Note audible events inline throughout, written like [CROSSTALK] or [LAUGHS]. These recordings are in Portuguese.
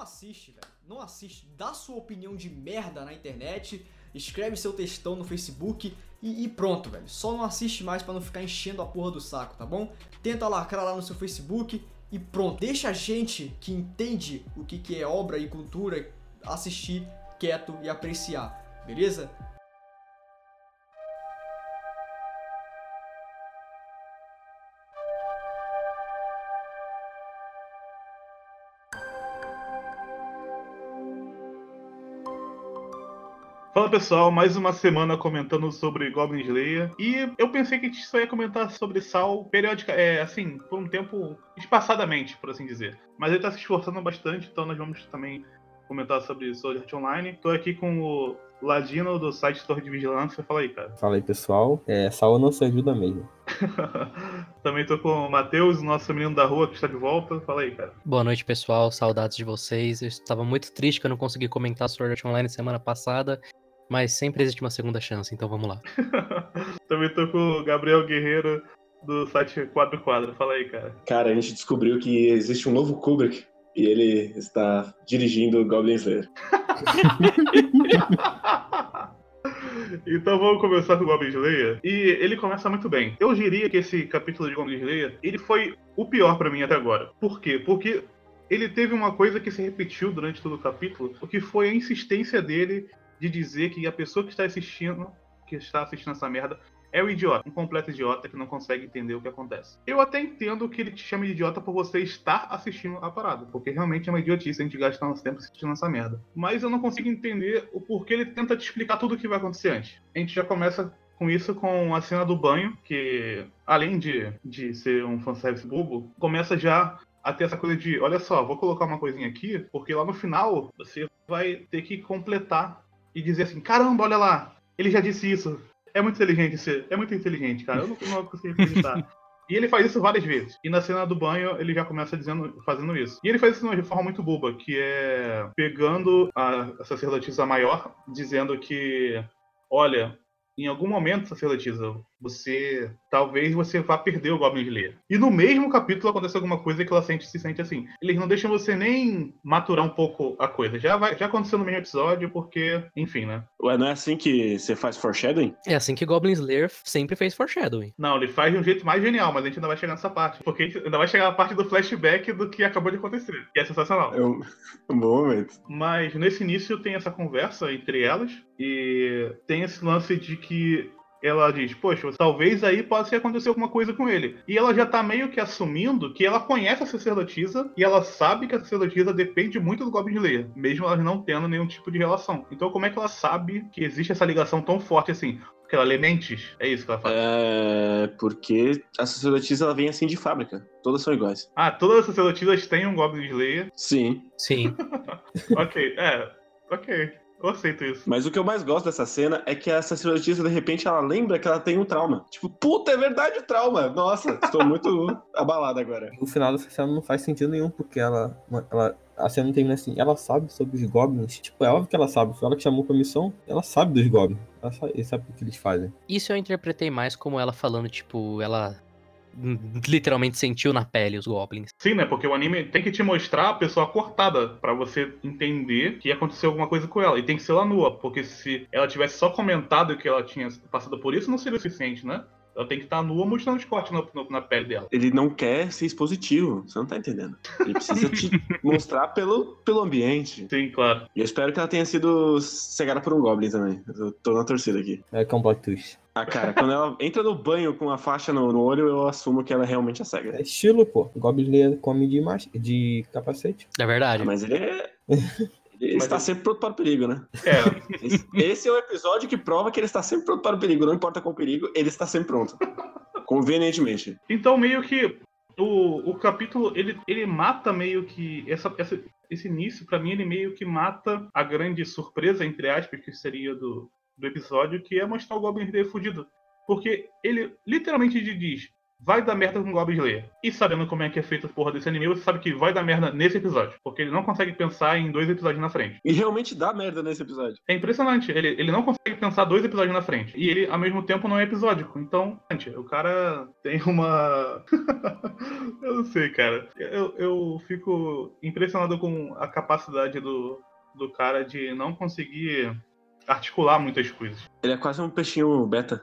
não assiste, velho. Não assiste. Dá sua opinião de merda na internet, escreve seu textão no Facebook e, e pronto, velho. Só não assiste mais para não ficar enchendo a porra do saco, tá bom? Tenta lacrar lá no seu Facebook e pronto. Deixa a gente que entende o que, que é obra e cultura assistir quieto e apreciar, beleza? Fala pessoal, mais uma semana comentando sobre Goblin Slayer. E eu pensei que a gente só ia comentar sobre Sal periódica, é, assim, por um tempo espaçadamente, por assim dizer. Mas ele tá se esforçando bastante, então nós vamos também comentar sobre Sword Art Online. Tô aqui com o Ladino do site Torre de Vigilância. Fala aí, cara. Fala aí, pessoal. É, Sal não se ajuda mesmo. [LAUGHS] também tô com o Matheus, nosso menino da rua que está de volta. Fala aí, cara. Boa noite, pessoal. Saudades de vocês. Eu estava muito triste que eu não consegui comentar Sword Art Online semana passada mas sempre existe uma segunda chance, então vamos lá. [LAUGHS] Também tô com o Gabriel Guerreiro do site Quadro Quadro. Fala aí, cara. Cara, a gente descobriu que existe um novo Kubrick e ele está dirigindo Goblin Slayer. [LAUGHS] Então vamos começar com o Goblin Slayer. E ele começa muito bem. Eu diria que esse capítulo de Goblin Slayer, ele foi o pior para mim até agora. Por quê? Porque ele teve uma coisa que se repetiu durante todo o capítulo, o que foi a insistência dele de dizer que a pessoa que está assistindo, que está assistindo essa merda, é o idiota, um completo idiota que não consegue entender o que acontece. Eu até entendo que ele te chama de idiota por você estar assistindo a parada, porque realmente é uma idiotice a gente gastar nosso tempo assistindo essa merda. Mas eu não consigo entender o porquê ele tenta te explicar tudo o que vai acontecer antes. A gente já começa com isso com a cena do banho, que além de, de ser um fanservice bobo, começa já a ter essa coisa de, olha só, vou colocar uma coisinha aqui, porque lá no final você vai ter que completar e dizer assim: caramba, olha lá, ele já disse isso. É muito inteligente, é muito inteligente, cara. Eu não, não consigo acreditar. [LAUGHS] E ele faz isso várias vezes. E na cena do banho, ele já começa dizendo, fazendo isso. E ele faz isso de uma forma muito boba, que é pegando a, a sacerdotisa maior, dizendo que, olha, em algum momento, sacerdotisa, você talvez você vá perder o Goblin Slayer. E no mesmo capítulo acontece alguma coisa que ela sente, se sente assim. Eles não deixam você nem maturar um pouco a coisa. Já, vai, já aconteceu no mesmo episódio, porque, enfim, né? Ué, não é assim que você faz foreshadowing? É assim que Goblin Slayer sempre fez foreshadowing. Não, ele faz de um jeito mais genial, mas a gente ainda vai chegar nessa parte. Porque a gente ainda vai chegar na parte do flashback do que acabou de acontecer. Que é sensacional. É um, [LAUGHS] um bom momento. Mas nesse início tem essa conversa entre elas. E tem esse lance de que ela diz, poxa, talvez aí possa acontecer alguma coisa com ele. E ela já tá meio que assumindo que ela conhece a sacerdotisa e ela sabe que a sacerdotisa depende muito do Goblin Slayer, mesmo elas não tendo nenhum tipo de relação. Então como é que ela sabe que existe essa ligação tão forte assim? Porque ela lê mentes? É isso que ela faz. É. Porque a sacerdotisa ela vem assim de fábrica. Todas são iguais. Ah, todas as sacerdotisas têm um Goblin Slayer? Sim. Sim. [LAUGHS] ok, é. Ok. Eu aceito isso. Mas o que eu mais gosto dessa cena é que essa sacerdotisa, de repente, ela lembra que ela tem um trauma. Tipo, puta, é verdade o trauma. Nossa, estou muito [LAUGHS] abalado agora. O final dessa cena não faz sentido nenhum, porque ela, ela a cena não termina assim, ela sabe sobre os goblins. Tipo, é óbvio que ela sabe. Foi ela que chamou pra missão, ela sabe dos goblins. Ela sabe, sabe o que eles fazem. Isso eu interpretei mais como ela falando, tipo, ela literalmente sentiu na pele os goblins. Sim, né? Porque o anime tem que te mostrar a pessoa cortada para você entender que aconteceu alguma coisa com ela. E tem que ser lá nua, porque se ela tivesse só comentado que ela tinha passado por isso, não seria o suficiente, né? Ela tem que estar nua mostrando os cortes no, no, na pele dela. Ele não quer ser expositivo, você não tá entendendo. Ele precisa te [LAUGHS] mostrar pelo, pelo ambiente. Sim, claro. E eu espero que ela tenha sido cegada por um Goblin também. Eu tô na torcida aqui. É Complete Twist. Ah, cara, quando ela entra no banho com a faixa no, no, olho, eu assumo que ela realmente é cega. É estilo, pô. O Goblin come de, de capacete. É verdade. Ah, mas ele é. Ele Mas está eu- sempre pronto para o perigo, né? É, Esse, esse é o episódio que prova que ele está sempre pronto para o perigo. Não importa qual perigo, ele está sempre pronto. Convenientemente. Então, meio que o, o capítulo ele, ele mata meio que essa, essa- esse início, pra mim, ele meio que mata a grande surpresa, entre aspas, que seria do, do episódio, que é mostrar o Goblin Slayer fudido. Porque ele literalmente diz: vai dar merda com Goblin Slayer. E sabendo como é que é feito a porra desse anime, você sabe que vai dar merda nesse episódio. Porque ele não consegue pensar em dois episódios na frente. E realmente dá merda nesse episódio. É impressionante. Ele, ele não consegue pensar dois episódios na frente. E ele, ao mesmo tempo, não é episódico. Então, gente, o cara tem uma. [LAUGHS] eu não sei, cara. Eu, eu fico impressionado com a capacidade do, do cara de não conseguir articular muitas coisas. Ele é quase um peixinho beta.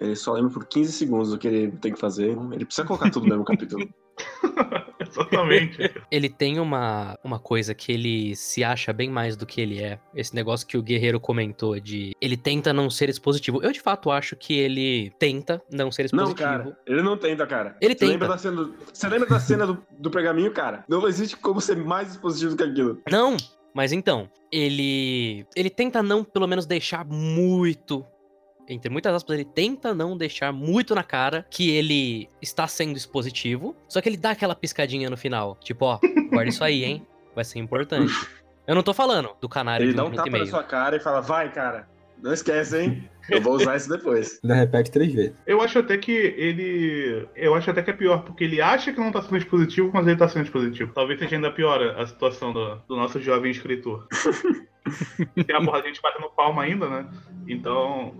Ele só lembra por 15 segundos o que ele tem que fazer. Ele precisa colocar tudo no mesmo capítulo. [LAUGHS] [LAUGHS] Exatamente. Ele tem uma, uma coisa que ele se acha bem mais do que ele é. Esse negócio que o Guerreiro comentou de ele tenta não ser expositivo. Eu de fato acho que ele tenta não ser Não, expositivo. cara. Ele não tenta, cara. Ele Você tenta. lembra da cena, do... Você lembra da cena do, do pergaminho, cara? Não existe como ser mais expositivo que aquilo. Não, mas então, ele ele tenta não pelo menos deixar muito entre muitas aspas, ele tenta não deixar muito na cara que ele está sendo expositivo, só que ele dá aquela piscadinha no final, tipo, ó, guarda isso aí, hein? Vai ser importante. [LAUGHS] Eu não tô falando do canário Ele de dá um um minuto tapa na sua cara e fala, vai, cara. Não esquece, hein? Eu vou usar isso depois. [LAUGHS] Ainda repete três vezes. Eu acho até que ele. Eu acho até que é pior, porque ele acha que não tá sendo expositivo, mas ele tá sendo expositivo. Talvez seja ainda pior a situação do, do nosso jovem escritor. [LAUGHS] Tem a porra de gente batendo palma ainda, né? Então.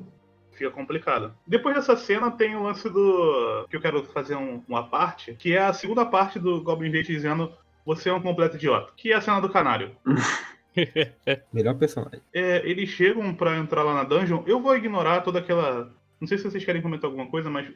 Fica complicado. Depois dessa cena tem o lance do. que eu quero fazer um- uma parte, que é a segunda parte do Goblin Gate dizendo você é um completo idiota. Que é a cena do canário. [LAUGHS] Melhor personagem. É, eles chegam pra entrar lá na dungeon. Eu vou ignorar toda aquela. Não sei se vocês querem comentar alguma coisa, mas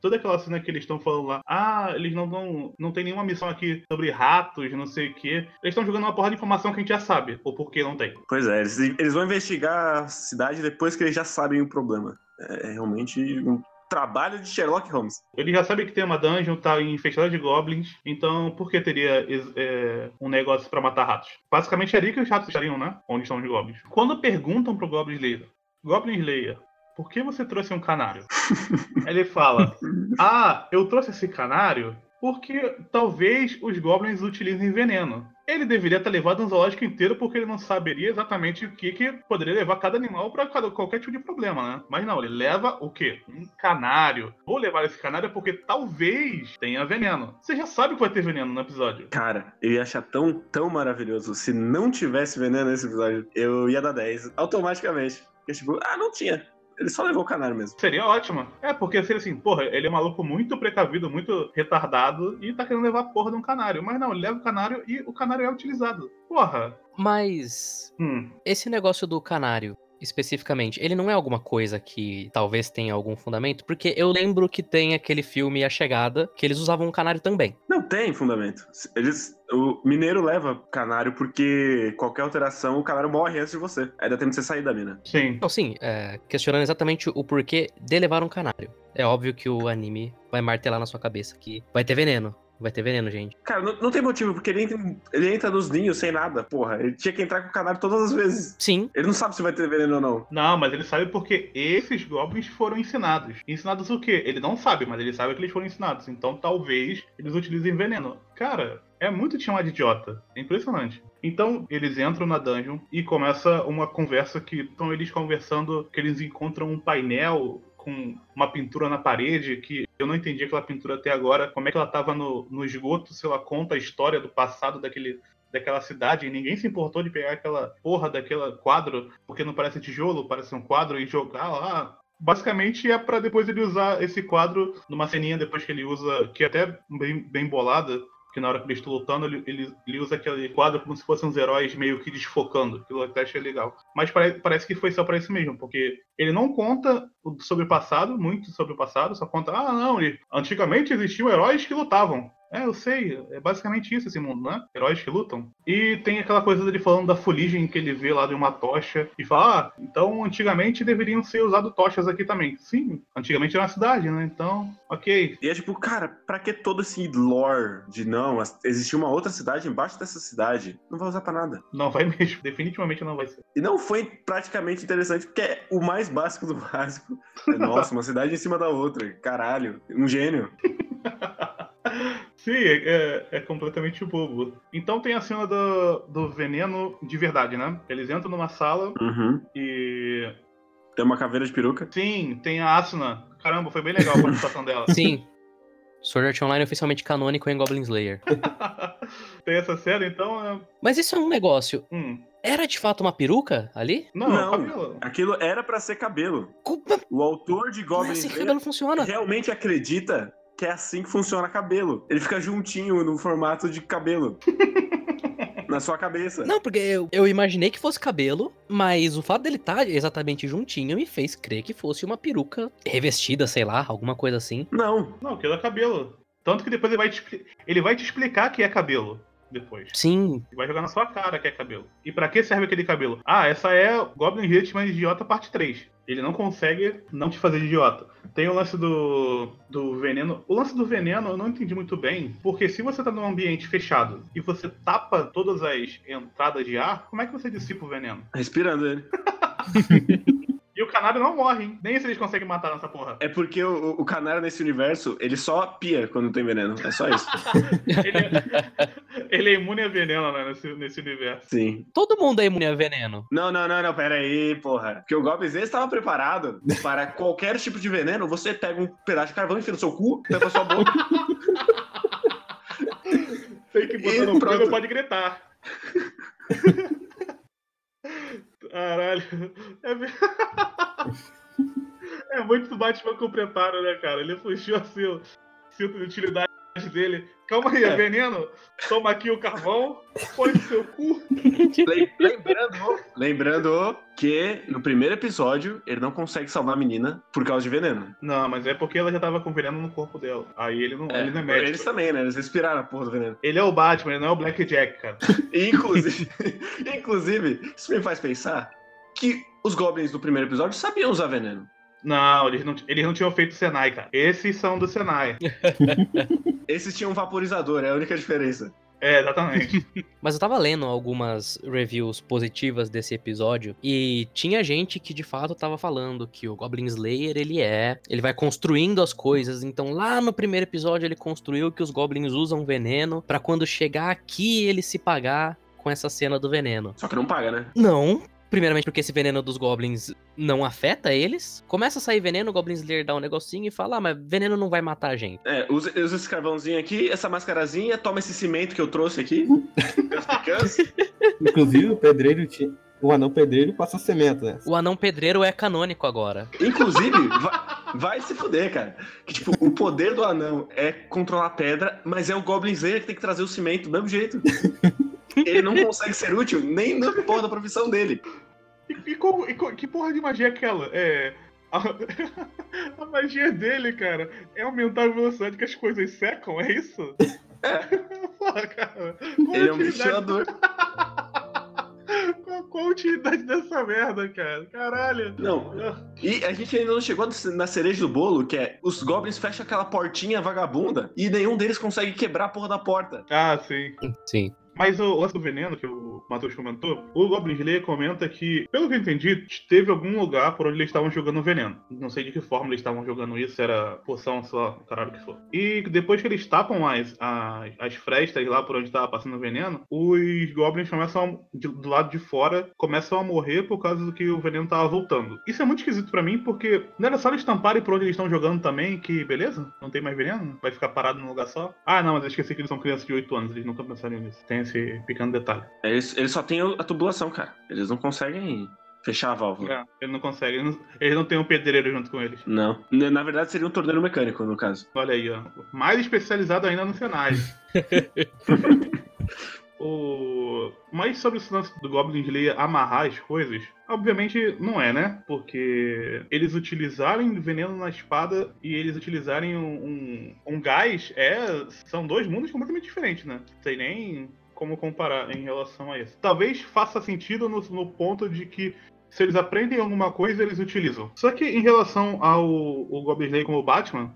toda aquela cena que eles estão falando lá. Ah, eles não dão. Não tem nenhuma missão aqui sobre ratos, não sei o quê. Eles estão jogando uma porra de informação que a gente já sabe. Ou por que não tem. Pois é, eles, eles vão investigar a cidade depois que eles já sabem o problema. É realmente um trabalho de Sherlock Holmes. Eles já sabem que tem uma dungeon, tá infestada de goblins. Então, por que teria é, um negócio pra matar ratos? Basicamente é ali que os ratos estariam, né? Onde estão os goblins. Quando perguntam pro Goblin Slayer, Goblin Slayer, por que você trouxe um canário? [LAUGHS] Ele fala: Ah, eu trouxe esse canário porque talvez os goblins utilizem veneno. Ele deveria ter levado um zoológico inteiro porque ele não saberia exatamente o que, que poderia levar cada animal para qualquer tipo de problema, né? Mas não, ele leva o quê? Um canário. Vou levar esse canário porque talvez tenha veneno. Você já sabe que vai ter veneno no episódio. Cara, eu ia achar tão, tão maravilhoso. Se não tivesse veneno nesse episódio, eu ia dar 10 automaticamente. Porque, tipo, ah, não tinha. Ele só levou o canário mesmo. Seria ótimo. É, porque seria assim, porra, ele é um maluco muito precavido, muito retardado e tá querendo levar a porra de um canário. Mas não, ele leva o canário e o canário é utilizado. Porra. Mas Hum. esse negócio do canário, especificamente, ele não é alguma coisa que talvez tenha algum fundamento? Porque eu lembro que tem aquele filme A Chegada, que eles usavam um canário também. Não tem fundamento. Eles, o mineiro leva canário porque qualquer alteração, o canário morre antes de você. Aí dá tempo de você sair da mina. Sim. Então, sim, é, questionando exatamente o porquê de levar um canário. É óbvio que o anime vai martelar na sua cabeça que vai ter veneno. Vai ter veneno, gente. Cara, não, não tem motivo, porque ele entra, ele entra nos ninhos sem nada, porra. Ele tinha que entrar com o canário todas as vezes. Sim, Ele não sabe se vai ter veneno ou não. Não, mas ele sabe porque esses goblins foram ensinados. Ensinados o quê? Ele não sabe, mas ele sabe que eles foram ensinados. Então talvez eles utilizem veneno. Cara, é muito te chamar de idiota. É impressionante. Então eles entram na dungeon e começa uma conversa que estão eles conversando que eles encontram um painel com uma pintura na parede que eu não entendi aquela pintura até agora. Como é que ela tava no, no esgoto se ela conta a história do passado daquele daquela cidade e ninguém se importou de pegar aquela porra daquela quadro, porque não parece tijolo, parece um quadro e jogar lá. Basicamente é pra depois ele usar esse quadro numa ceninha depois que ele usa, que é até bem, bem bolada, que na hora que eles estão lutando, ele, ele, ele usa aquele quadro como se fossem uns heróis meio que desfocando. Aquilo até achei legal. Mas pare, parece que foi só pra isso mesmo, porque ele não conta sobre o passado, muito sobre o passado, só conta, ah, não, ele, antigamente existiam heróis que lutavam. É, eu sei, é basicamente isso esse mundo, né? Heróis que lutam. E tem aquela coisa dele falando da fuligem que ele vê lá de uma tocha e fala, ah, então antigamente deveriam ser usados tochas aqui também. Sim, antigamente era uma cidade, né? Então, ok. E é tipo, cara, pra que todo esse lore de não, existia uma outra cidade embaixo dessa cidade? Não vai usar pra nada. Não vai [LAUGHS] mesmo, definitivamente não vai ser. E não foi praticamente interessante, porque é o mais básico do [LAUGHS] básico. É, nossa, uma cidade em cima da outra. Caralho, um gênio. [LAUGHS] Sim, é, é, completamente bobo. Então tem a cena do, do veneno de verdade, né? Eles entram numa sala Uhum. e. Tem uma caveira de peruca. Sim, tem a Asuna. Caramba, foi bem legal a [LAUGHS] participação dela. sim. Sword Art Online é oficialmente canônico em Goblin Slayer. [LAUGHS] Tem essa cena, então. é- Mas isso é um negócio. Hum. Era de fato uma peruca ali? Não, Não. cabelo. Aquilo era pra ser cabelo. Como O autor de é Goblin assim Slayer cabelo funciona? realmente acredita que é assim que funciona cabelo. Ele fica juntinho no formato de cabelo. [LAUGHS] na sua cabeça. Não, porque eu, eu imaginei que fosse cabelo, mas o fato dele estar exatamente juntinho me fez crer que fosse uma peruca revestida, sei lá, alguma coisa assim. Não. Não, aquilo é cabelo. Tanto que depois ele vai te, ele vai te explicar que é cabelo. Depois. Sim, vai jogar na sua cara que é cabelo. E pra que serve aquele cabelo? Ah, essa é Goblin Hitman Idiota parte 3. Ele não consegue não te fazer de idiota. Tem o lance do, do veneno. O lance do veneno eu não entendi muito bem, porque se você tá num ambiente fechado e você tapa todas as entradas de ar, como é que você dissipa o veneno? Respirando ele. [LAUGHS] O canário não morre, hein? Nem se eles conseguem matar nessa porra. É porque o, o canário nesse universo, ele só pia quando tem veneno. É só isso. [LAUGHS] Ele é, ele é imune a veneno, né, nesse, nesse universo. Sim. todo mundo é imune a veneno. Não, não, não, não, pera aí, porra. Porque o Goblin Slayer estava preparado para qualquer tipo de veneno. Você pega um pedaço de carvão, enfia no seu cu, tampa sua boca. Tem que botar E no pronto. pode gritar. [LAUGHS] Caralho. [LAUGHS] É, [LAUGHS] é muito Batman com preparo, né, cara? Ele puxou assim cinto de utilidade [LAUGHS] dele. Calma aí, é veneno? Toma aqui o carvão, põe no seu cu. Lem- [LAUGHS] Lembrando, lembrando que no primeiro episódio ele não consegue salvar a menina por causa de veneno. Não, mas é porque ela já tava com veneno no corpo dela. Aí ele não é, ele não é médico. eles também, né? Eles respiraram a porra do veneno. Ele é o Batman, ele não é o Black Jack, cara. [LAUGHS] Inclusive, inclusive, isso me faz pensar que os goblins do primeiro episódio sabiam usar veneno. Não, eles não, eles não tinham feito Senai, cara. Esses são do Senai. [LAUGHS] Esses tinham um vaporizador, é a única diferença. É, exatamente. [LAUGHS] Mas eu tava lendo algumas reviews positivas desse episódio e tinha gente que de fato tava falando que o Goblin Slayer ele é, ele vai construindo as coisas. Então lá no primeiro episódio ele construiu que os goblins usam veneno pra quando chegar aqui ele se pagar com essa cena do veneno. Só que não paga, né? Não. Primeiramente porque esse veneno dos goblins não afeta eles. Começa a sair veneno, o Goblin Slayer dá um negocinho e fala: Ah, mas veneno não vai matar a gente. É, usa, usa esse carvãozinho aqui, essa mascarazinha, toma esse cimento que eu trouxe aqui. [LAUGHS] Inclusive, o pedreiro tinha. O anão pedreiro passa cimento, né? O anão pedreiro é canônico agora. Inclusive, vai, vai se fuder, cara. Que, tipo, o poder do anão é controlar a pedra, mas é o Goblin Slayer que tem que trazer o cimento do mesmo jeito. [LAUGHS] Ele não consegue ser útil nem na porra da profissão dele. E, e como- e que porra de magia é aquela? É. A, [LAUGHS] a magia dele, cara, é aumentar a velocidade que as coisas secam, é isso? É. [LAUGHS] Porra, cara. Ele é um ventilador. [LAUGHS] Qual, qual a utilidade dessa merda, cara? Caralho. Não. E a gente ainda não chegou na cereja do bolo, que é os goblins fecham aquela portinha vagabunda e nenhum deles consegue quebrar a porra da porta. Ah, sim. Sim. Mas o lance do veneno que o Matheus comentou, o Goblin Slayer comenta que, pelo que eu entendi, teve algum lugar por onde eles estavam jogando veneno. Não sei de que forma eles estavam jogando isso, era poção, sei lá, caralho que for. E depois que eles tapam as, as, as frestas lá por onde estava passando o veneno, os Goblins começam, a, de- do lado de fora, começam a morrer por causa do que o veneno tava voltando. Isso é muito esquisito pra mim, porque não era só eles tamparem por onde eles estão jogando também, que beleza, não tem mais veneno, vai ficar parado num lugar só. Ah, não, mas eu esqueci que eles são crianças de 8 anos, eles nunca pensaram nisso. Tem esse pequeno detalhe. Eles, eles só têm a tubulação, cara. Eles não conseguem fechar a válvula. É, ele não consegue, eles não, têm um pedreiro junto com eles. Não. Na na verdade, seria um torneiro mecânico, no caso. Olha aí, ó. Mais especializado ainda no Senai. [LAUGHS] o... Mas sobre esse lance do Goblin Slayer amarrar as coisas, obviamente não é, né? Porque eles utilizarem veneno na espada e eles utilizarem um, um, um gás, é, são dois mundos completamente diferentes, né? Não sei nem como comparar em relação a isso. Talvez faça sentido no, no ponto de que se eles aprendem alguma coisa, eles utilizam. Só que em relação ao o Goblin Slayer como Batman,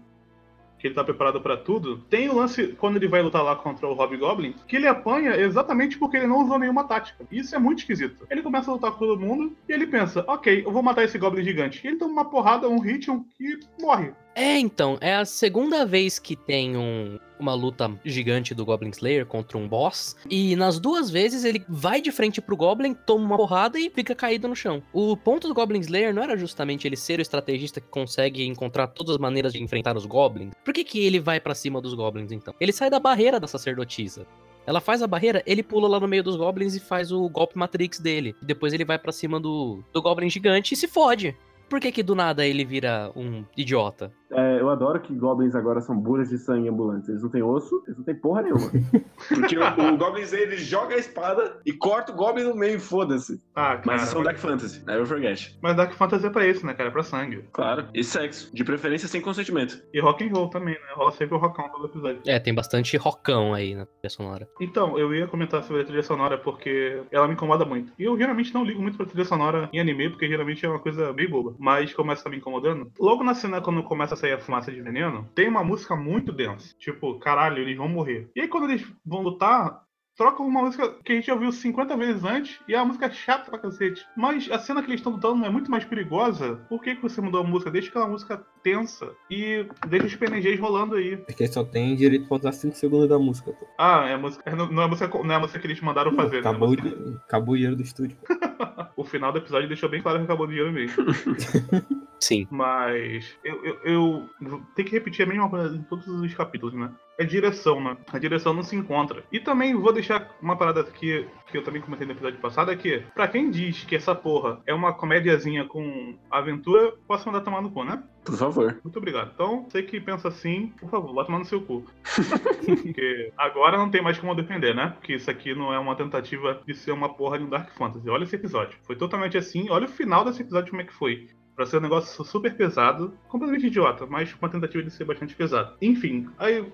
que ele tá preparado pra tudo, tem o lance quando ele vai lutar lá contra o Hobgoblin, que ele apanha exatamente porque ele não usou nenhuma tática. Isso é muito esquisito. Ele começa a lutar com todo mundo e ele pensa, ok, eu vou matar esse Goblin gigante. E ele toma uma porrada, um hit, um que morre. É, então, é a segunda vez que tem um, uma luta gigante do Goblin Slayer contra um boss. E nas duas vezes ele vai de frente pro Goblin, toma uma porrada e fica caído no chão. O ponto do Goblin Slayer não era justamente ele ser o estrategista que consegue encontrar todas as maneiras de enfrentar os Goblins. Por que, que ele vai pra cima dos Goblins então? Ele sai da barreira da sacerdotisa. Ela faz a barreira, ele pula lá no meio dos goblins e faz o golpe Matrix dele. Depois ele vai pra cima do, do goblin gigante e se fode. Por que que do nada ele vira um idiota? É, eu adoro que goblins agora são bolhas de sangue ambulantes. Eles não têm osso, eles não têm porra nenhuma. [LAUGHS] Porque o, o Goblin Slayer, ele joga a espada e corta o Goblin no meio, foda-se. Ah, cara. Mas isso é um Dark Fantasy, never forget. Mas Dark Fantasy é pra isso, né, cara? É pra sangue. Claro. E sexo. De preferência sem consentimento. E rock and roll também, né? Rola sempre o rockão todo episódio. É, tem bastante rockão aí na trilha sonora. Então, eu ia comentar sobre a trilha sonora porque ela me incomoda muito. E eu geralmente não ligo muito pra trilha sonora em anime, porque geralmente é uma coisa bem boba. Mas começa a me incomodando. Logo na cena, quando começa a sair a fumaça de veneno, tem uma música muito densa. Tipo, caralho, eles vão morrer. E aí quando eles vão lutar, trocam uma música que a gente já ouviu 50 vezes antes e a música é chata pra cacete. Mas a cena que eles estão lutando é muito mais perigosa. Por que, que você mudou a música? Deixa aquela música tensa e deixa os PNGs rolando aí. Porque só tem direito pra usar 5 segundos da música, pô. Ah, é a música. Não, não é a música, não é a música que eles mandaram fazer, né? Acabou, o- acabou o dinheiro do estúdio. [LAUGHS] [LAUGHS] O final do episódio deixou bem claro que acabou o dinheiro mesmo. [LAUGHS] Sim. Mas eu, eu, eu ter que repetir a mesma coisa em todos os capítulos, né? É direção, né? A direção não se encontra. E também vou deixar uma parada aqui que eu também comentei no episódio passado, é que, pra quem diz que essa porra é uma comédiazinha com aventura, posso mandar tomar no cu, né? Por favor. Muito obrigado. Então, você que pensa assim, por favor, vá tomar no seu cu. [LAUGHS] Porque agora não tem mais como defender, né? Porque isso aqui não é uma tentativa de ser uma porra de um Dark Fantasy. Olha esse episódio. Foi totalmente assim. Olha o final desse episódio como é que foi. Pra ser um negócio super pesado, completamente idiota, mas com uma tentativa de ser bastante pesado. Enfim, aí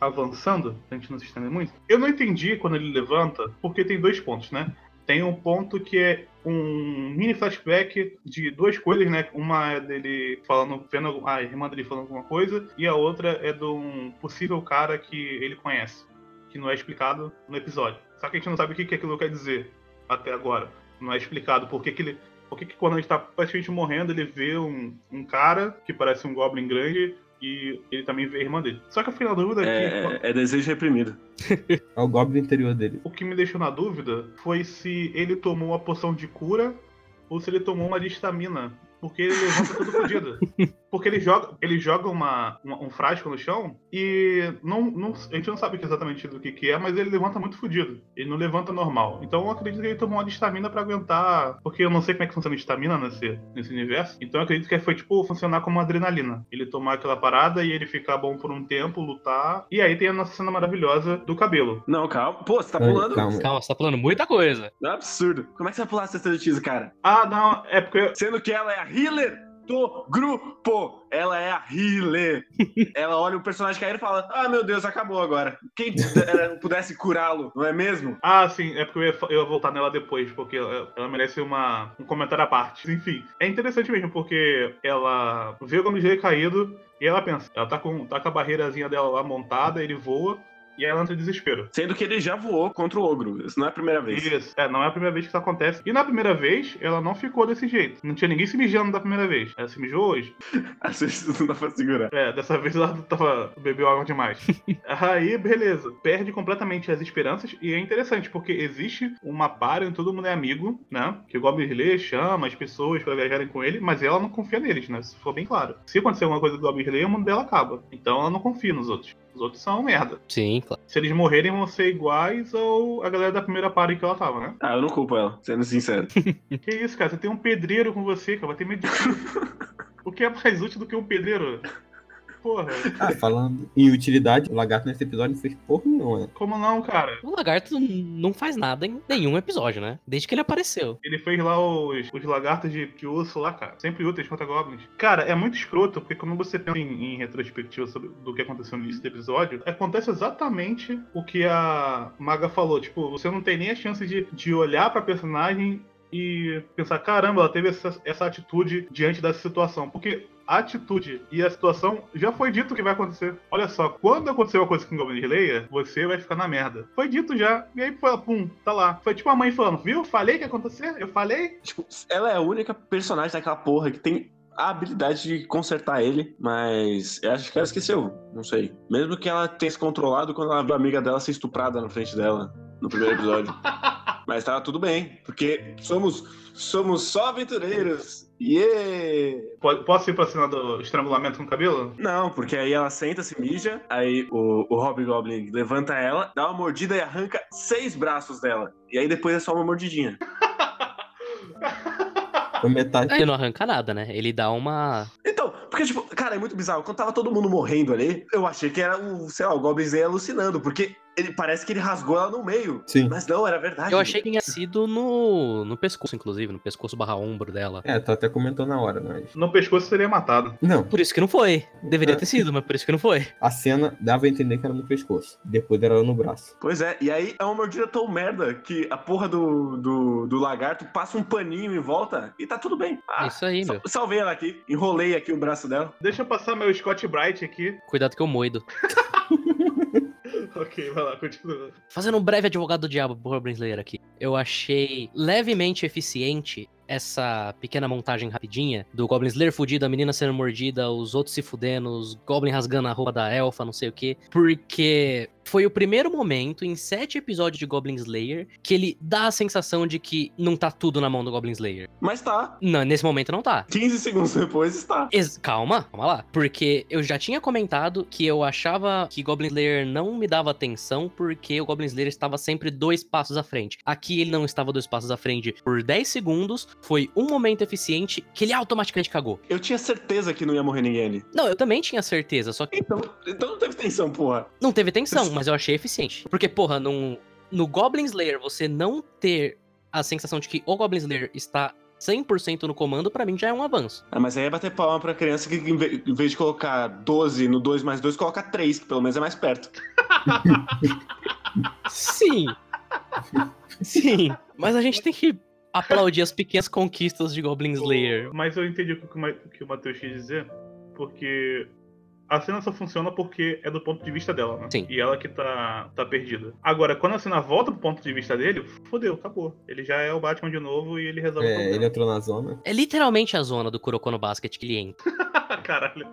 avançando, a gente não se estender muito, eu não entendi quando ele levanta, porque tem dois pontos, né? Tem um ponto que é um mini flashback de duas coisas, né? Uma é dele falando, vendo a irmã dele falando alguma coisa, e a outra é de um possível cara que ele conhece, que não é explicado no episódio. Só que a gente não sabe o que aquilo quer dizer até agora. Não é explicado por que, que ele. Por que, que quando a gente tá praticamente morrendo, ele vê um, um cara que parece um Goblin grande e ele também vê a irmã dele. Só que eu fiquei na dúvida que. É, é desejo reprimido. [LAUGHS] É o Goblin interior dele. O que me deixou na dúvida foi se ele tomou uma poção de cura ou se ele tomou uma de estamina. Porque ele levanta tudo fodido. [LAUGHS] Porque ele joga, ele joga uma, uma- um frasco no chão e não, não- a gente não sabe exatamente do que, que é, mas ele levanta muito fodido. Ele não levanta normal. Então eu acredito que ele tomou uma de estamina pra aguentar. Porque eu não sei como é que funciona a estamina nesse, nesse universo. Então eu acredito que foi tipo funcionar como adrenalina. Ele tomar aquela parada e ele ficar bom por um tempo, lutar. E aí tem a nossa cena maravilhosa do cabelo. Não, calma. Pô, você tá pulando? calma. Calma, você tá falando muita coisa. Não é absurdo. Como é que você vai pular a sacerdotisa, cara? Ah, não, é porque Sendo que ela é a healer do grupo. Ela é a healer. [LAUGHS] ela olha o personagem cair e fala: Ah, meu Deus, acabou agora. Quem pudesse curá-lo, não é mesmo? Ah, sim, é porque eu ia, eu ia voltar nela depois, porque ela, ela merece uma, um comentário à parte. Enfim, é interessante mesmo, porque ela vê o Gomes caído e ela pensa, ela tá com, tá com a barreirazinha dela lá montada, ele voa, e ela entra em desespero. Sendo que ele já voou contra o ogro. Isso não é a primeira vez. Isso, é, não é a primeira vez que isso acontece. E na primeira vez, ela não ficou desse jeito. Não tinha ninguém se mijando da primeira vez. Ela se mijou hoje. [LAUGHS] Às vezes não dá pra segurar. É, dessa vez ela tava bebeu água demais. [LAUGHS] Aí, beleza. Perde completamente as esperanças e é interessante porque existe uma para onde todo mundo é amigo, né? Que o Goblin chama as pessoas pra viajarem com ele, mas ela não confia neles, né? Se for bem claro. Se acontecer alguma coisa com o Goblin o mundo dela acaba. Então ela não confia nos outros. Os outros são merda. Sim, claro. Se eles morrerem, vão ser iguais ou a galera da primeira party que ela tava, né? Ah, eu não culpo ela, sendo sincero. [LAUGHS] Que isso, cara? Você tem um pedreiro com você, cara. Vai ter medo de. [LAUGHS] O que é mais útil do que um pedreiro? Porra, Ah, falando em utilidade, o lagarto nesse episódio não fez porra nenhuma. né? como não, cara? O lagarto não faz nada em nenhum episódio, né? Desde que ele apareceu. Ele fez lá os, os lagartos de, de osso lá, cara. Sempre úteis contra goblins. Cara, é muito escroto, porque quando você pensa em, em retrospectiva sobre do que aconteceu no início do episódio, acontece exatamente o que a Maga falou. Tipo, você não tem nem a chance de, de olhar pra personagem e pensar, caramba, ela teve essa, essa atitude diante dessa situação. Porque a atitude e a situação já foi dito que vai acontecer. Olha só, quando aconteceu uma coisa com o Goblin Slayer, você vai ficar na merda. Foi dito já. E aí, foi, pum, tá lá. Foi tipo a mãe falando, viu? Falei que ia acontecer? Eu falei? tipo, ela é a única personagem daquela porra que tem a habilidade de consertar ele, mas eu acho que ela esqueceu. Não sei. Mesmo que ela tenha se controlado quando ela viu a amiga dela ser estuprada na frente dela no primeiro episódio. [LAUGHS] mas tava tudo bem, porque somos, somos só aventureiros. Yeah! Pode- Posso ir pra cena do estrangulamento com o cabelo? Não, porque aí ela senta, se mija, aí o, o Hobgoblin levanta ela, dá uma mordida e arranca seis braços dela. E aí depois é só uma mordidinha. Foi metade. Ele não arranca nada, né? Ele dá uma. Então, porque, tipo, cara, é muito bizarro. Quando tava todo mundo morrendo ali, eu achei que era o, sei lá, o Goblin Zay alucinando, porque ele parece que ele rasgou ela no meio. Sim. Mas não, era verdade. Eu achei que tinha sido no, no pescoço, inclusive, no pescoço barra ombro dela. É, tu até comentou na hora, mas. No pescoço seria matado. Não, Por isso que não foi. Deveria ter sido, mas por isso que não foi. a cena dava a entender que era no pescoço. Depois era no braço. Pois é, e aí é uma mordida tão merda que a porra do, do, do lagarto passa um paninho em volta e tá tudo bem. Ah, isso aí, meu. Salvei ela aqui, enrolei aqui o braço dela. Deixa eu passar meu Scott Bright aqui. Cuidado que eu moido. [LAUGHS] Ok, vai lá, continua. Fazendo um breve advogado do diabo pro Goblin Slayer aqui. Eu achei levemente eficiente essa pequena montagem rapidinha do Goblin Slayer fudido, a menina sendo mordida, os outros se fudendo, os Goblin rasgando a roupa da elfa, não sei o quê. Porque foi o primeiro momento em sete episódios de Goblin Slayer que ele dá a sensação de que não tá tudo na mão do Goblin Slayer. Mas tá. Não, nesse momento não tá. 15 segundos depois está. Calma, calma lá. Porque eu já tinha comentado que eu achava que Goblin Slayer não me dava atenção porque o Goblin Slayer estava sempre dois passos à frente. Aqui ele não estava dois passos à frente por 10 segundos. Foi um momento eficiente que ele automaticamente cagou. Eu tinha certeza que não ia morrer ninguém ali. Não, eu também tinha certeza, só que Então, então não teve tensão, porra. não teve tensão, [LAUGHS] mas eu achei eficiente. Porque, porra, num- no Goblin Slayer você não ter a sensação de que o Goblin Slayer está 100% no comando, pra mim já é um avanço. Ah, mas aí é bater palma pra criança que em vez de colocar 12 no 2 mais 2, coloca 3, que pelo menos é mais perto. [LAUGHS] Sim. Sim. Mas a gente tem que aplaudir as pequenas conquistas de Goblin Slayer. Mas eu entendi o que o o que o Matheus quis dizer, porque a cena só funciona porque é do ponto de vista dela, né? Sim. E ela que tá, tá perdida. Agora, quando a cena volta pro ponto de vista dele, fodeu, acabou. Ele já é o Batman de novo e ele resolve o É, problema. ele entrou na zona. É literalmente a zona do Kuroko no Basket que ele entra. [LAUGHS] Caralho.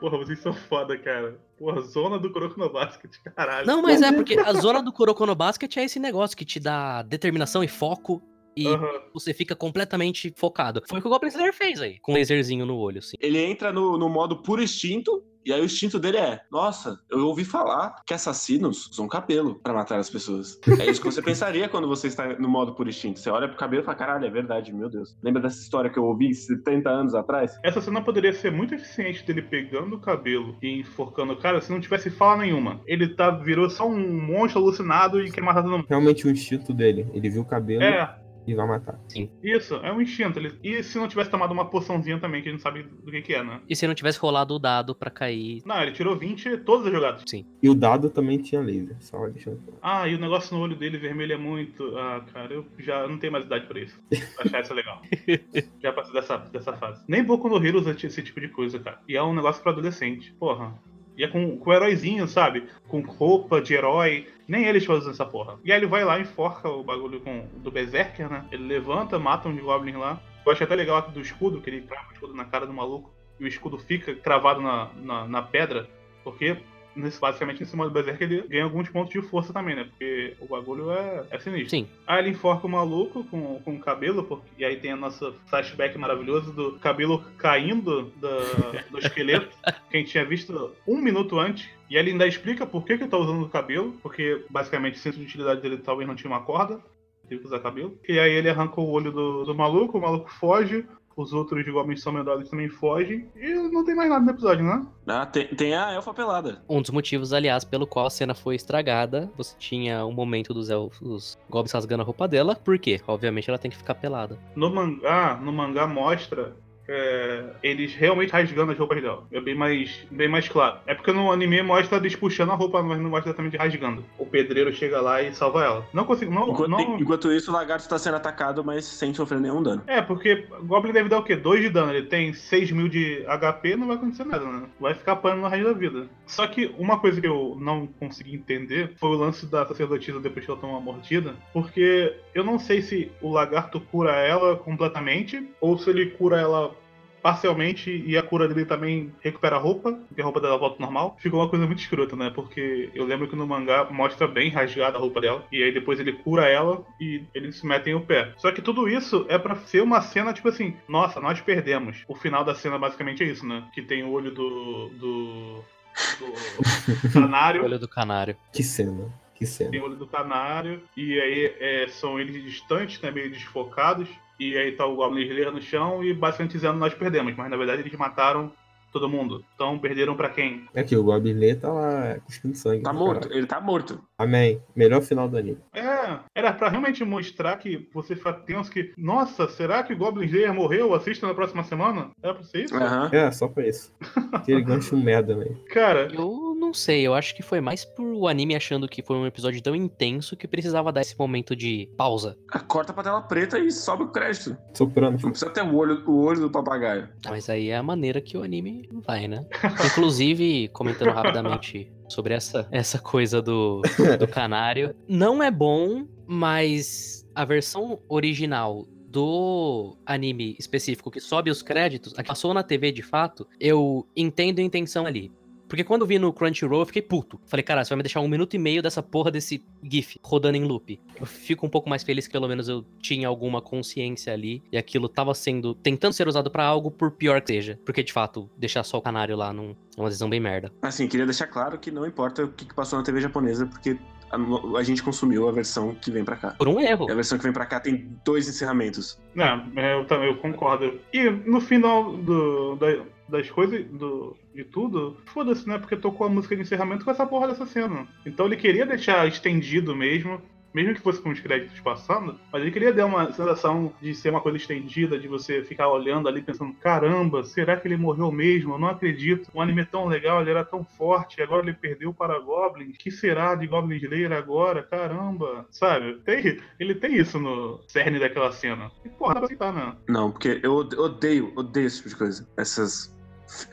Porra, vocês são foda, cara. Porra, zona do Kuroko no Basket, caralho. Não, mas é porque a zona do Kuroko no Basket é esse negócio que te dá determinação e foco e Aham. você fica completamente focado. Foi o que o Goblin Slayer fez aí, com um laserzinho no olho, assim. Ele entra no, no modo puro instinto, e aí o instinto dele é: Nossa, eu ouvi falar que assassinos usam cabelo pra matar as pessoas. É isso que você [LAUGHS] pensaria quando você está no modo puro instinto. Você olha pro cabelo e fala: Caralho, é verdade, meu Deus. Lembra dessa história que eu ouvi 70 anos atrás? Essa cena poderia ser muito eficiente dele pegando o cabelo e enforcando o cara se não tivesse fala nenhuma. Ele tá, virou só um monstro alucinado e quer matar todo mundo. Realmente o instinto dele. Ele viu o cabelo É, e vai matar. isso, é um instinto. Ele- E se não tivesse tomado uma poçãozinha também, que a gente sabe do que, que é, né? E se não tivesse rolado o dado pra cair. Não, ele tirou 20 todas as jogadas. E o dado também tinha laser. Só deixando claro. Ah, e o negócio no olho dele vermelho é muito. Ah, cara, eu já não tenho mais idade pra isso. Pra achar isso legal. [LAUGHS] já passei dessa, dessa fase. Nem Boku no Hero usa esse tipo de coisa, cara. E é um negócio pra adolescente. Porra. E é com, com heróizinho, sabe? Com roupa de herói. Nem eles fazem essa porra. E aí ele vai lá enforca o bagulho com, do Berserker, né? Ele levanta, mata um Goblin lá. Eu acho até legal do escudo, que ele crava o escudo na cara do maluco. E o escudo fica cravado na, na, na pedra. Porque nesse, basicamente em cima do Berserk ele ganha alguns pontos de força também, né? Porque o bagulho é, é sinistro. Sim. Aí ele enforca o maluco com, com o cabelo, porque, e aí tem a nossa flashback maravilhoso do cabelo caindo da- do esqueleto, [LAUGHS] que a gente tinha visto um minuto antes. E ele ainda explica por que, que ele tá usando o cabelo, porque basicamente o centro de utilidade dele talvez não tinha uma corda, teve que usar cabelo. E aí ele arranca o olho do, do maluco, o maluco foge, os outros de Goblins são medrosos também fogem, e não tem mais nada no episódio, né? Ah, tem, tem a elfa pelada. Um dos motivos, aliás, pelo qual a cena foi estragada. Você tinha um momento dos elfos goblins rasgando a roupa dela. Por quê? Obviamente ela tem que ficar pelada. No mangá, no mangá mostra é, eles realmente rasgando as roupas dela. É bem mais, bem mais claro. É porque no anime mostra eles puxando a roupa, mas não mostra exatamente rasgando. O pedreiro chega lá e salva ela. Não consigo. Não, Enquanto, não... enquanto isso, o lagarto está sendo atacado, mas sem sofrer nenhum dano. É, porque Goblin deve dar o quê? 2 de dano. Ele tem 6 mil de HP, não vai acontecer nada, né? Vai ficar pano no resto da vida. Só que uma coisa que eu não consegui entender foi o lance da sacerdotisa depois que ela toma uma mordida. Porque eu não sei se o lagarto cura ela completamente ou se ele cura ela parcialmente e a cura dele também recupera a roupa, e a roupa dela volta ao normal. Ficou uma coisa muito escrota, né? Porque eu lembro que no mangá mostra bem rasgada a roupa dela, e aí depois ele cura ela e eles se metem o pé. Só que tudo isso é pra ser uma cena tipo assim, nossa, nós perdemos. O final da cena basicamente é isso, né? Que tem o olho do. do. do [LAUGHS] canário. Olho do canário. Que cena. Que cena. Tem o olho do canário, e aí é, são eles distantes, né, meio desfocados, e aí tá o Slayer no chão e basicamente dizendo nós perdemos, mas na verdade eles mataram todo mundo. Então perderam pra quem? É que o Goblin tá lá cuspindo sangue. Tá morto, caralho. ele tá morto. Amém. Melhor final do anime. É, era pra realmente mostrar que você fica tenso que, nossa, será que o Goblin Slayer morreu? Assista na próxima semana? Era pra ser isso? Aham. É, só pra isso. Aquele gancho merda, velho. [LAUGHS] Cara, Eu não sei, eu acho que foi mais por o anime achando que foi um episódio tão intenso que precisava dar esse momento de pausa. Ah, Corta pra tela preta e sobe o crédito. Soprando. Não precisa ter o olho, o olho do papagaio. Mas aí é a maneira que o anime vai, né? Inclusive, comentando rapidamente sobre essa, essa coisa do, do canário, não é bom, mas a versão original do anime específico que sobe os créditos, a que passou na TV de fato, eu entendo a intenção ali. Porque quando eu vi no Crunchyroll, eu fiquei puto. Falei, cara, você vai me deixar um minuto e meio dessa porra desse GIF rodando em loop. Eu fico um pouco mais feliz que pelo menos eu tinha alguma consciência ali e aquilo tava sendo. tentando ser usado pra algo, por pior que seja. Porque de fato, deixar só o canário lá não, é uma decisão bem merda. Assim, queria deixar claro que não importa o que que passou na TV japonesa, porque a, a gente consumiu a versão que vem pra cá. Por um erro. E a versão que vem pra cá tem dois encerramentos. Não, é, eu também eu concordo. E no final do, da- das coisas, do, de tudo, foda-se, né? Porque tocou a música de encerramento com essa porra dessa cena. Então ele queria deixar estendido mesmo, mesmo que fosse com os créditos passando, mas ele queria dar uma sensação de ser uma coisa estendida, de você ficar olhando ali pensando: caramba, será que ele morreu mesmo? Eu não acredito. Um anime tão legal, ele era tão forte, agora ele perdeu para Goblin. Que será de Goblin Slayer agora? Caramba, sabe? Tem, ele tem isso no cerne daquela cena. E porra, dá pra aceitar, né? Não, porque eu ode- odeio, odeio esse tipo de coisa. Essas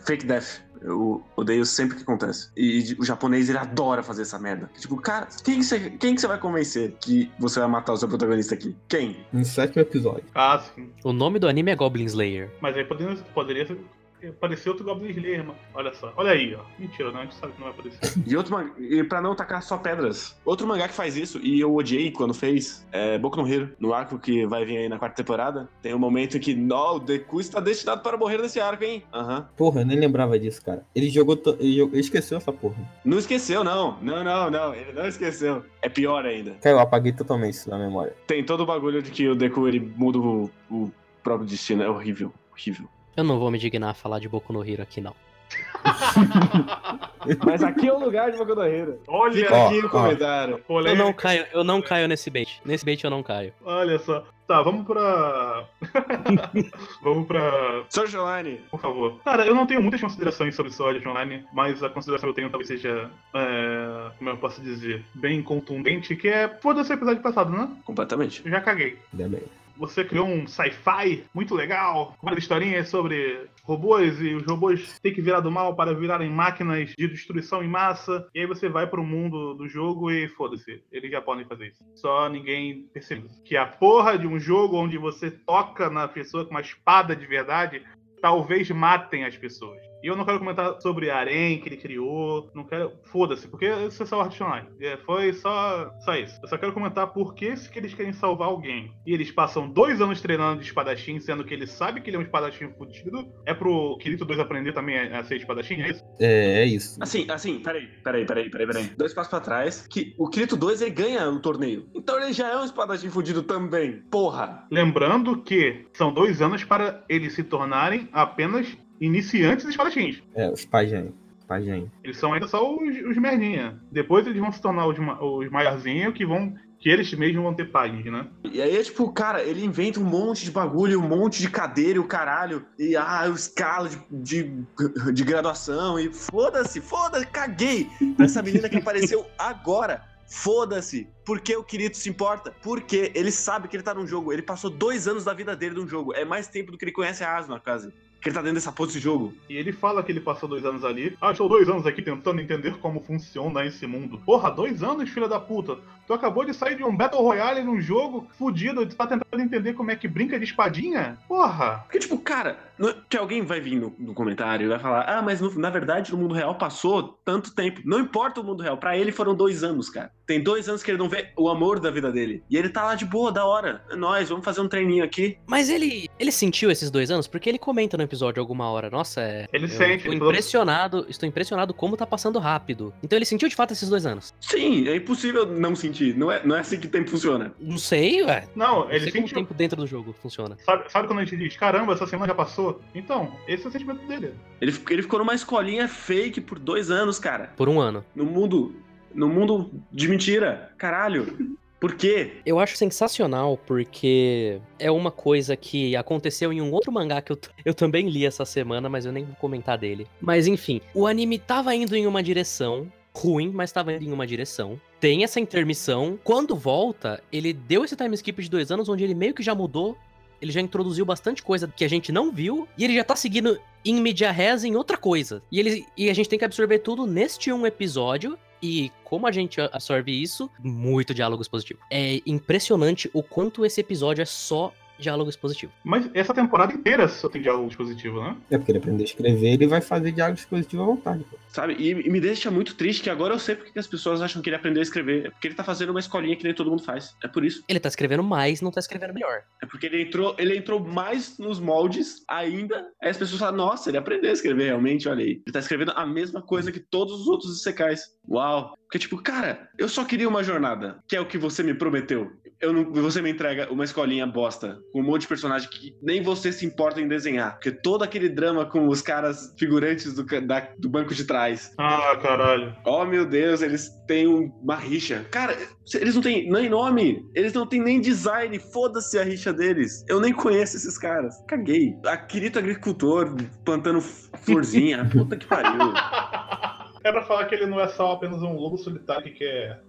fake death. Eu odeio sempre que acontece. E o japonês, ele adora fazer essa merda. Tipo, cara, quem que você, quem que você vai convencer que você vai matar o seu protagonista aqui? Quem? No sétimo episódio. Ah, sim. O nome do anime é Goblin Slayer. Mas aí poderia, poderia aparecer outro Goblin Slayer, mano. Olha só. Olha aí, ó. Mentira, não, a gente sabe que não vai aparecer. [LAUGHS] E outro mangá, e pra não tacar só pedras. Outro mangá que faz isso, e eu odiei quando fez, é Boku no Hero. No arco que vai vir aí na quarta temporada, tem um momento em que, não, o Deku está destinado para morrer nesse arco, hein? Aham. Porra, eu nem lembrava disso, cara. Ele jogou. to- Ele, jogou- ele esqueceu essa porra. Não esqueceu, não. Não, não, não. Ele não esqueceu. É pior ainda. Cara, eu apaguei totalmente isso da memória. Tem todo o bagulho de que o Deku ele muda o, o próprio destino. É horrível. Horrível. Eu não vou me dignar a falar de Boku no Hero aqui, não. [LAUGHS] Mas aqui é o lugar de Boku no Hero. Olha, Fica Ó, aqui o ó. comentário. Eu não caio, eu não caio nesse bait. Nesse bait eu não caio. Olha só. Tá, vamos pra. [LAUGHS] vamos pra. Sword Online. Por favor. Cara, eu não tenho muitas considerações sobre Sword Online, mas a consideração que eu tenho talvez seja. é, como eu posso dizer? Bem contundente, que é. Foda-se o episódio passado, né? Completamente. Já caguei. Ainda bem. Você criou um sci-fi muito legal, com várias historinhas sobre robôs e os robôs têm que virar do mal para virarem máquinas de destruição em massa. E aí você vai pro mundo do jogo e foda-se, eles já podem fazer isso. Só ninguém percebe que a porra de um jogo onde você toca na pessoa com uma espada de verdade talvez matem as pessoas. E eu não quero comentar sobre a Arém que ele criou, não quero. Foda-se, porque isso é só Art Online. É, foi só, só isso. Eu só quero comentar por que se que eles querem salvar alguém. E eles passam dois anos treinando de espadachim, sendo que ele sabe que ele é um espadachim fudido. É pro Kirito 2 aprender também a a ser espadachim, é isso? É, é isso. Assim, assim, peraí, peraí, peraí, peraí, peraí. Dois passos pra trás, que o Kirito 2 ele ganha o torneio. Então ele já é um espadachim fudido também. Porra! Lembrando que são dois anos para eles se tornarem apenas iniciantes espadachins. É, os pajem. Pajem. Eles são ainda só os, os merdinha. Depois eles vão se tornar os, os maiorzinhos que vão. que eles mesmos vão ter páginas, né? E aí é tipo, cara, ele inventa um monte de bagulho, um monte de cadeira e o caralho. E ah, o escala de, de, de graduação. E foda-se, foda-se, caguei pra essa menina que apareceu [LAUGHS] agora. Foda-se. Por que o Kirito se importa? Porque ele sabe que ele tá num jogo. Ele passou dois anos da vida dele num jogo. É mais tempo do que ele conhece a Asuna, quase. Que ele tá dentro dessa porra desse jogo. E ele fala que ele passou dois anos ali. Ah, estou dois anos aqui tentando entender como funciona esse mundo. Porra, dois anos, filha da puta. Tu acabou de sair de um Battle Royale num jogo fudido e tu tá tentando entender como é que brinca de espadinha? Porra! Porque, tipo, cara, não- que alguém vai vir no, no comentário e vai falar: ah, mas no- na verdade no mundo real passou tanto tempo. Não importa o mundo real, pra ele foram dois anos, cara. Tem dois anos que ele não vê o amor da vida dele. E ele tá lá de boa, da hora. É nóis, vamos fazer um treininho aqui. Mas ele, ele sentiu esses dois anos? Porque ele comenta no episódio alguma hora. Nossa, é. Ele eu sente, Estou ele falou- impressionado, estou impressionado como tá passando rápido. Então ele sentiu de fato esses dois anos. Sim, é impossível não sentir. Não é, não é assim que o tempo funciona. Não sei, ué. Não, Não ele como o sentiu. tempo dentro do jogo funciona. Sabe, sabe quando a gente diz, caramba, essa semana já passou? Então, esse é o sentimento dele. Ele, ele ficou numa escolinha fake por dois anos, cara. Por um ano. No mundo. No mundo de mentira. Caralho. Por quê? Eu acho sensacional porque é uma coisa que aconteceu em um outro mangá que eu, eu também li essa semana, mas eu nem vou comentar dele. Mas enfim, o anime tava indo em uma direção ruim, mas tava indo em uma direção. Tem essa intermissão. Quando volta, ele deu esse time skip de dois anos, onde ele meio que já mudou. Ele já introduziu bastante coisa que a gente não viu. E ele já tá seguindo em media res em outra coisa. E, ele, e a gente tem que absorver tudo neste um episódio. E como a gente absorve isso, muito diálogo expositivo. É impressionante o quanto esse episódio é só diálogo expositivo. Mas essa temporada inteira só tem diálogo dispositivo, né? É porque ele aprender a escrever, ele vai fazer diálogo dispositivo à vontade. Pô. Sabe? E, e me deixa muito triste que agora eu sei porque que as pessoas acham que ele aprendeu a escrever. É porque ele tá fazendo uma escolinha que nem todo mundo faz. É por isso. Ele tá escrevendo mais, não tá escrevendo melhor. É porque ele entrou, ele entrou mais nos moldes ainda. Aí as pessoas falam, nossa, ele aprendeu a escrever realmente, olha aí. Ele tá escrevendo a mesma coisa que todos os outros secais. Uau. Porque, tipo, cara, eu só queria uma jornada, que é o que você me prometeu. Eu não, você me entrega uma escolinha bosta, com um monte de personagem que nem você se importa em desenhar. Porque todo aquele drama com os caras figurantes do, da- do banco de trás. Ah, caralho. Oh, meu Deus, eles têm um- uma rixa. Cara, eles não têm nem nome, eles não têm nem design. Foda-se a rixa deles. Eu nem conheço esses caras. Caguei. Akirito agricultor plantando florzinha. [LAUGHS] Puta que pariu. É pra falar que ele não é só apenas um lobo solitário que quer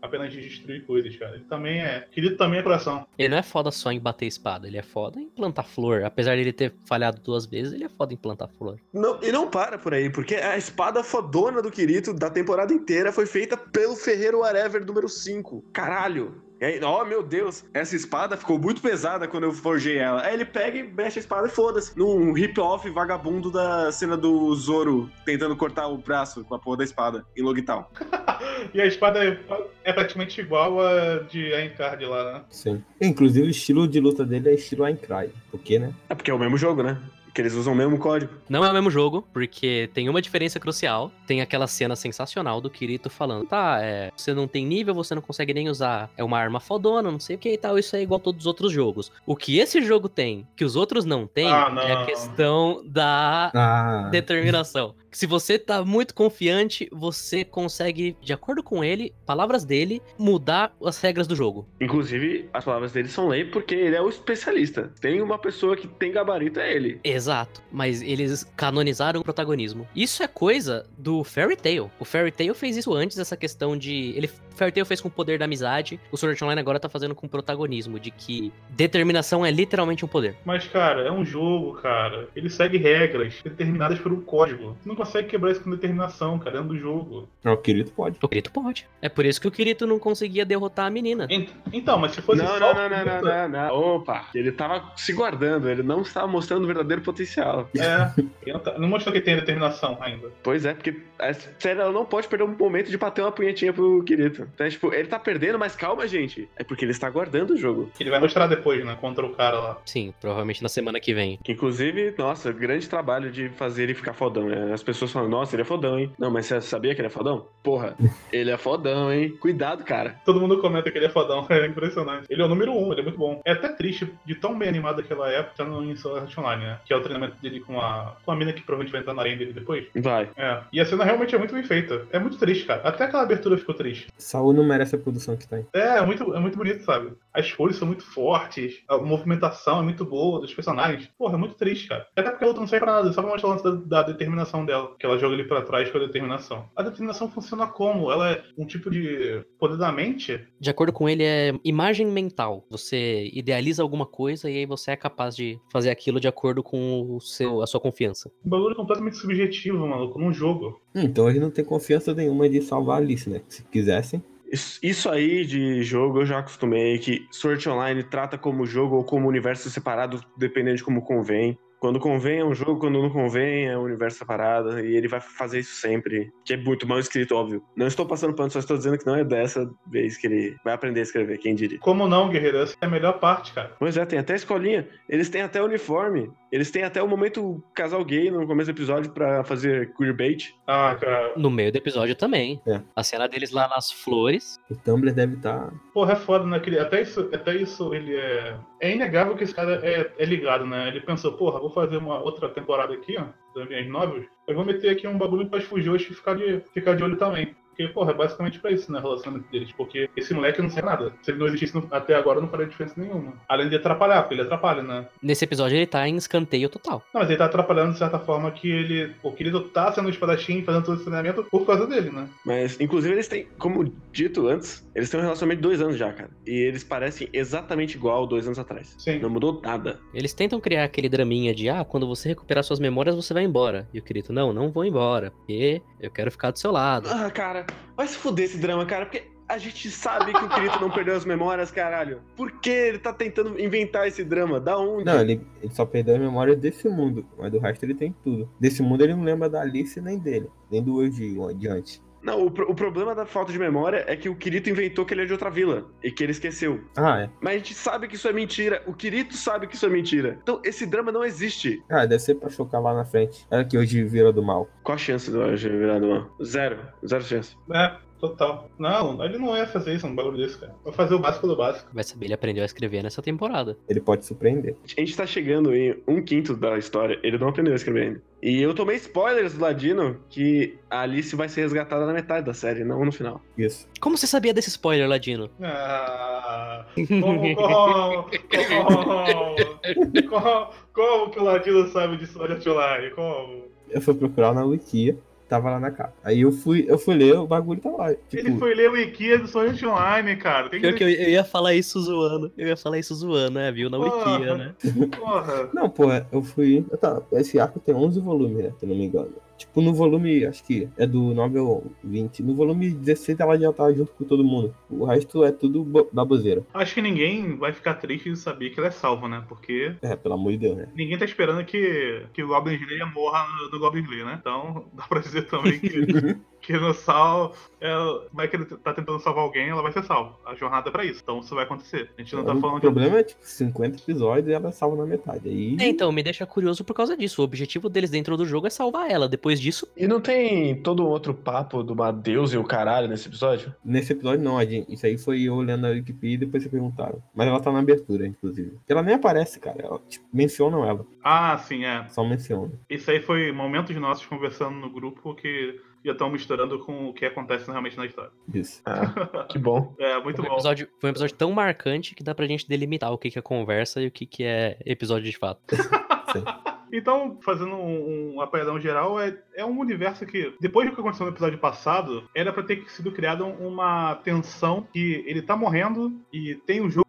apenas destruir coisas, cara. Ele também é. Querido também é coração. Ele não é foda só em bater espada, ele é foda em plantar flor. Apesar de ele ter falhado duas vezes, ele é foda em plantar flor. Não, e não para por aí, porque a espada fodona do Kirito da temporada inteira foi feita pelo Ferreiro Whatever número 5. Caralho. E aí, oh meu Deus, essa espada ficou muito pesada quando eu forjei ela. Aí ele pega e mexe a espada e foda-se. Num hip-off vagabundo da cena do Zoro tentando cortar o braço com a porra da espada em Logital. [LAUGHS] E a espada é, é praticamente igual a de Aincard lá, né? Sim. Inclusive, o estilo de luta dele é estilo Aincry. Por quê, né? É porque é o mesmo jogo, né? Que eles usam o mesmo código. Não é o mesmo jogo, porque tem uma diferença crucial. Tem aquela cena sensacional do Kirito falando: tá, é, você não tem nível, você não consegue nem usar. É uma arma fodona, não sei o que e tal. Isso é igual a todos os outros jogos. O que esse jogo tem, que os outros não têm, Ah, não. é a questão da Ah, determinação. Se você tá muito confiante, você consegue, de acordo com ele, palavras dele, mudar as regras do jogo. Inclusive, as palavras dele são lei porque ele é o especialista. Tem uma pessoa que tem gabarito, é ele. Exato, mas eles canonizaram o protagonismo. Isso é coisa do Fairy Tail. O Fairy Tail fez isso antes, essa questão de. Ele, Fairy Tail fez com o poder da amizade, o Sword Art Online agora tá fazendo com protagonismo, de que determinação é literalmente um poder. Mas, cara, é um jogo, cara. Ele segue regras determinadas por um código. Você não consegue quebrar isso com determinação, cara. É do jogo. o Kirito pode. O Kirito pode. É por isso que o Kirito não conseguia derrotar a menina. Ent- Então, mas se fosse Não, só. não, não, não, não, não, não. Opa, ele tava se guardando, ele não estava mostrando o verdadeiro potencial. É. Não, mostrou que tem determinação ainda. Pois é, porque a série ela não pode perder um momento de bater uma punhetinha pro Kirito. Então, é, tipo, ele tá perdendo, mas calma, gente. É porque ele está guardando o jogo. Ele vai mostrar depois, né? Contra o cara lá. Sim, provavelmente na semana que vem. Que, inclusive, nossa, grande trabalho de fazer ele ficar fodão, né? As pessoas falam, nossa, ele é fodão, hein? Não, mas você sabia que ele é fodão? Porra, [LAUGHS] ele é fodão, hein? Cuidado, cara. Todo mundo comenta que ele é fodão. [LAUGHS] É impressionante. Ele é o número um, ele é muito bom. É até triste de tão bem animado aquela época tá no Sword Online, né? Que é o treinamento dele com a, com a mina que provavelmente vai entrar na arena dele depois. Vai. É. E a cena realmente é muito bem feita. É muito triste, cara. Até aquela abertura ficou triste. Saul não merece a produção que tem. É, é muito, é muito bonito, sabe? As cores são muito fortes, a movimentação é muito boa dos personagens. Porra, é muito triste, cara. Até porque a luta não serve pra nada, só pra mostrar o lance da, da determinação dela. Que ela joga ali pra trás com a determinação. A determinação funciona como? Ela é um tipo de poder da mente? De acordo com ele, é imagem mental. Você idealiza alguma coisa e aí você é capaz de fazer aquilo de acordo com com o seu, a sua confiança. Um bagulho completamente subjetivo, maluco, num jogo. Então eles não têm confiança nenhuma de salvar a Alice, né? Se quisessem. Isso- Isso aí de jogo eu já acostumei que Sword Online trata como jogo ou como universo separado, dependendo de como convém. Quando convém é um jogo, quando não convém é um universo separado. E ele vai fazer isso sempre. Que é muito mal escrito, óbvio. Não estou passando pano, só estou dizendo que não é dessa vez que ele vai aprender a escrever, quem diria. Como não, guerreiro? Essa é a melhor parte, cara. Pois é, tem até escolinha. Eles têm até uniforme. Eles têm até o momento casal gay no começo do episódio pra fazer queerbait. Ah, cara. No meio do episódio também. É. A cena deles lá nas flores. O Tumblr deve tá estar. Porra, é foda, né? Até isso, até isso ele é. É inegável que esse cara é, é ligado, né? Ele pensou, porra, vou fazer uma outra temporada aqui, ó, das minhas. Eu vou meter aqui um bagulho pra fugir e ficar de, ficar de olho também. Porque, porra, é basicamente pra isso, né? O relacionamento deles. Porque esse moleque não sei nada. Se ele não existisse até agora, não faria diferença nenhuma. Além de atrapalhar, porque ele atrapalha, né? Nesse episódio ele tá em escanteio total. Não, mas ele tá atrapalhando de certa forma que ele. O querido tá sendo espadachim, fazendo todo esse treinamento por causa dele, né? Mas, inclusive, eles têm, como dito antes, eles têm um relacionamento de dois anos já, cara. E eles parecem exatamente igual dois anos atrás. Sim. Não mudou nada. Eles tentam criar aquele draminha de, ah, quando você recuperar suas memórias, você vai embora. E o Kirito, não, não vou embora, porque eu quero ficar do seu lado. Ah, cara, vai se fuder esse drama, cara, porque a gente sabe que o Kirito não perdeu as memórias, caralho. Por que ele tá tentando inventar esse drama? Da onde? Não, ele, ele só perdeu a memória desse mundo, mas do resto ele tem tudo. Desse mundo ele não lembra da Alice nem dele, nem do hoje de antes. Não, o, pro- o problema da falta de memória é que o Kirito inventou que ele é de outra vila e que ele esqueceu. Ah, é. Mas a gente sabe que isso é mentira. O Kirito sabe que isso é mentira. Então esse drama não existe. Ah, deve ser pra chocar lá na frente. Olha que hoje vira do mal. Qual a chance do Roger virar do mal? Zero. Zero chance. É, total. Não, ele não ia fazer isso, um bagulho desse, cara. Vai fazer o básico do básico. Vai saber, ele aprendeu a escrever nessa temporada. Ele pode surpreender. A gente tá chegando em um quinto da história. Ele não aprendeu a escrever ainda. E eu tomei spoilers do Ladino que a Alice vai ser resgatada na metade da série, não no final. Isso. Como você sabia desse spoiler, Ladino? Ah, como, como, como, como, como que o Ladino sabe de Sword Art Online? Como? Eu fui procurar na Wikia, tava lá na capa. Aí eu fui, eu fui ler, o bagulho tava lá. Tipo, Ele foi ler o Wikia do Art Online, cara. Tem que que eu, eu ia falar isso zoando. Eu ia falar isso zoando, né? Viu? Na Porra. Wikia, né? Porra. Não, pô, eu fui. Tá, esse arco tem 11 volumes, né? Se eu não me engano. Tipo, no volume, acho que é do 9 ao 20. No volume 16 ela já tá junto com todo mundo. O resto é tudo bo- baboseira. Acho que ninguém vai ficar triste de saber que ele é salvo, né? Porque É, pelo amor de Deus, né? ninguém tá esperando que, que o Goblin Slayer morra no, no Goblin Slayer, né? Então [LAUGHS] dá pra dizer também que, [LAUGHS] que no Sal é, vai que ele tá tentando salvar alguém, ela vai ser salva. A jornada é pra isso. Então isso vai acontecer. A gente não tá o falando problema é, tipo, 50 episódios e ela salva na metade. Aí. É, então, me deixa curioso por causa disso. O objetivo deles dentro do jogo é salvar ela. Depois disso, E não tem todo um outro papo do Deus e o caralho nesse episódio? Nesse episódio não, gente- isso aí foi eu olhando a Wikipedia e depois vocês perguntaram. Mas ela tá na abertura, inclusive. Ela nem aparece, cara. Ela, tipo, mencionam ela. Ah, sim, é. Só mencionam. Isso aí foi momentos nossos conversando no grupo que já estão misturando com o que acontece realmente na história. Isso. Ah, [LAUGHS] que bom. É, muito foi um, bom. episódio, foi um episódio tão marcante que dá pra gente delimitar o que, que é conversa e o que, que é episódio de fato. [LAUGHS] Então, fazendo um, um apanhadão geral, é, é um universo que, depois do que aconteceu no episódio passado, era pra ter sido criada uma tensão que ele tá morrendo e tem um jogo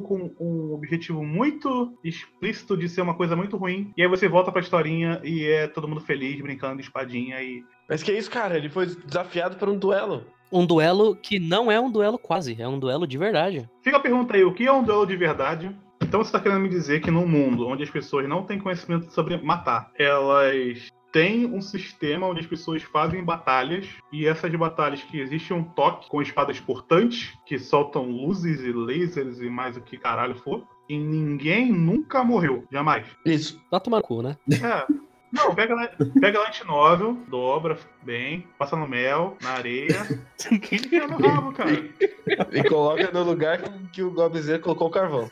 com um objetivo muito explícito de ser uma coisa muito ruim. E aí você volta pra historinha e é todo mundo feliz, brincando de espadinha e. Mas que isso, cara? Ele foi desafiado para um duelo. Um duelo que não é um duelo quase, é um duelo de verdade. Fica a pergunta aí, o que é um duelo de verdade? Então você tá querendo me dizer que num mundo onde as pessoas não têm conhecimento sobre matar, elas têm um sistema onde as pessoas fazem batalhas e essas batalhas que existe um toque com espadas portantes que soltam luzes e lasers e mais o que caralho for. E ninguém nunca morreu, jamais. Isso. Vai tomar no cu, né? É. Não, pega, lá- pega light novel, dobra bem, passa no mel, na areia, [LAUGHS] e no rabo, cara. E coloca no lugar que o Goblin colocou o carvão.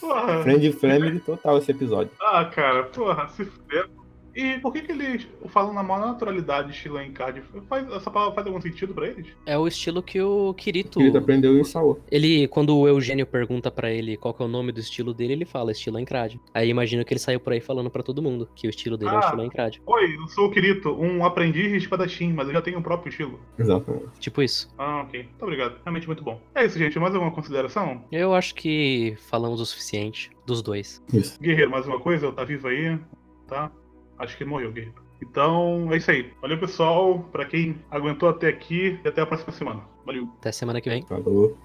Porra. Friend Family total esse episódio. Ah, cara, porra, se fuder. E por que, que eles falam na maior naturalidade estilo Encard? Faz, essa palavra faz algum sentido pra eles? É o estilo que o Kirito. Ele aprendeu em Saô. Ele, quando o Eugênio pergunta pra ele qual que é o nome do estilo dele, ele fala estilo Encrad. Aí imagino que ele saiu por aí falando pra todo mundo que o estilo dele é o Ah. estilo Encrad. Oi, eu sou o Kirito, um aprendiz de espadachim, mas eu já tenho o próprio estilo. Exatamente. Tipo isso. Ah, ok. Muito obrigado. Realmente muito bom. É isso, gente. Mais alguma consideração? Eu acho que falamos o suficiente dos dois. Isso. Guerreiro, mais uma coisa? Tá vivo aí? Tá? Acho que ele morreu, Guerreiro. Então, é isso aí. Valeu, pessoal. Pra quem aguentou até aqui e até a próxima semana. Valeu. Até semana que vem. Falou.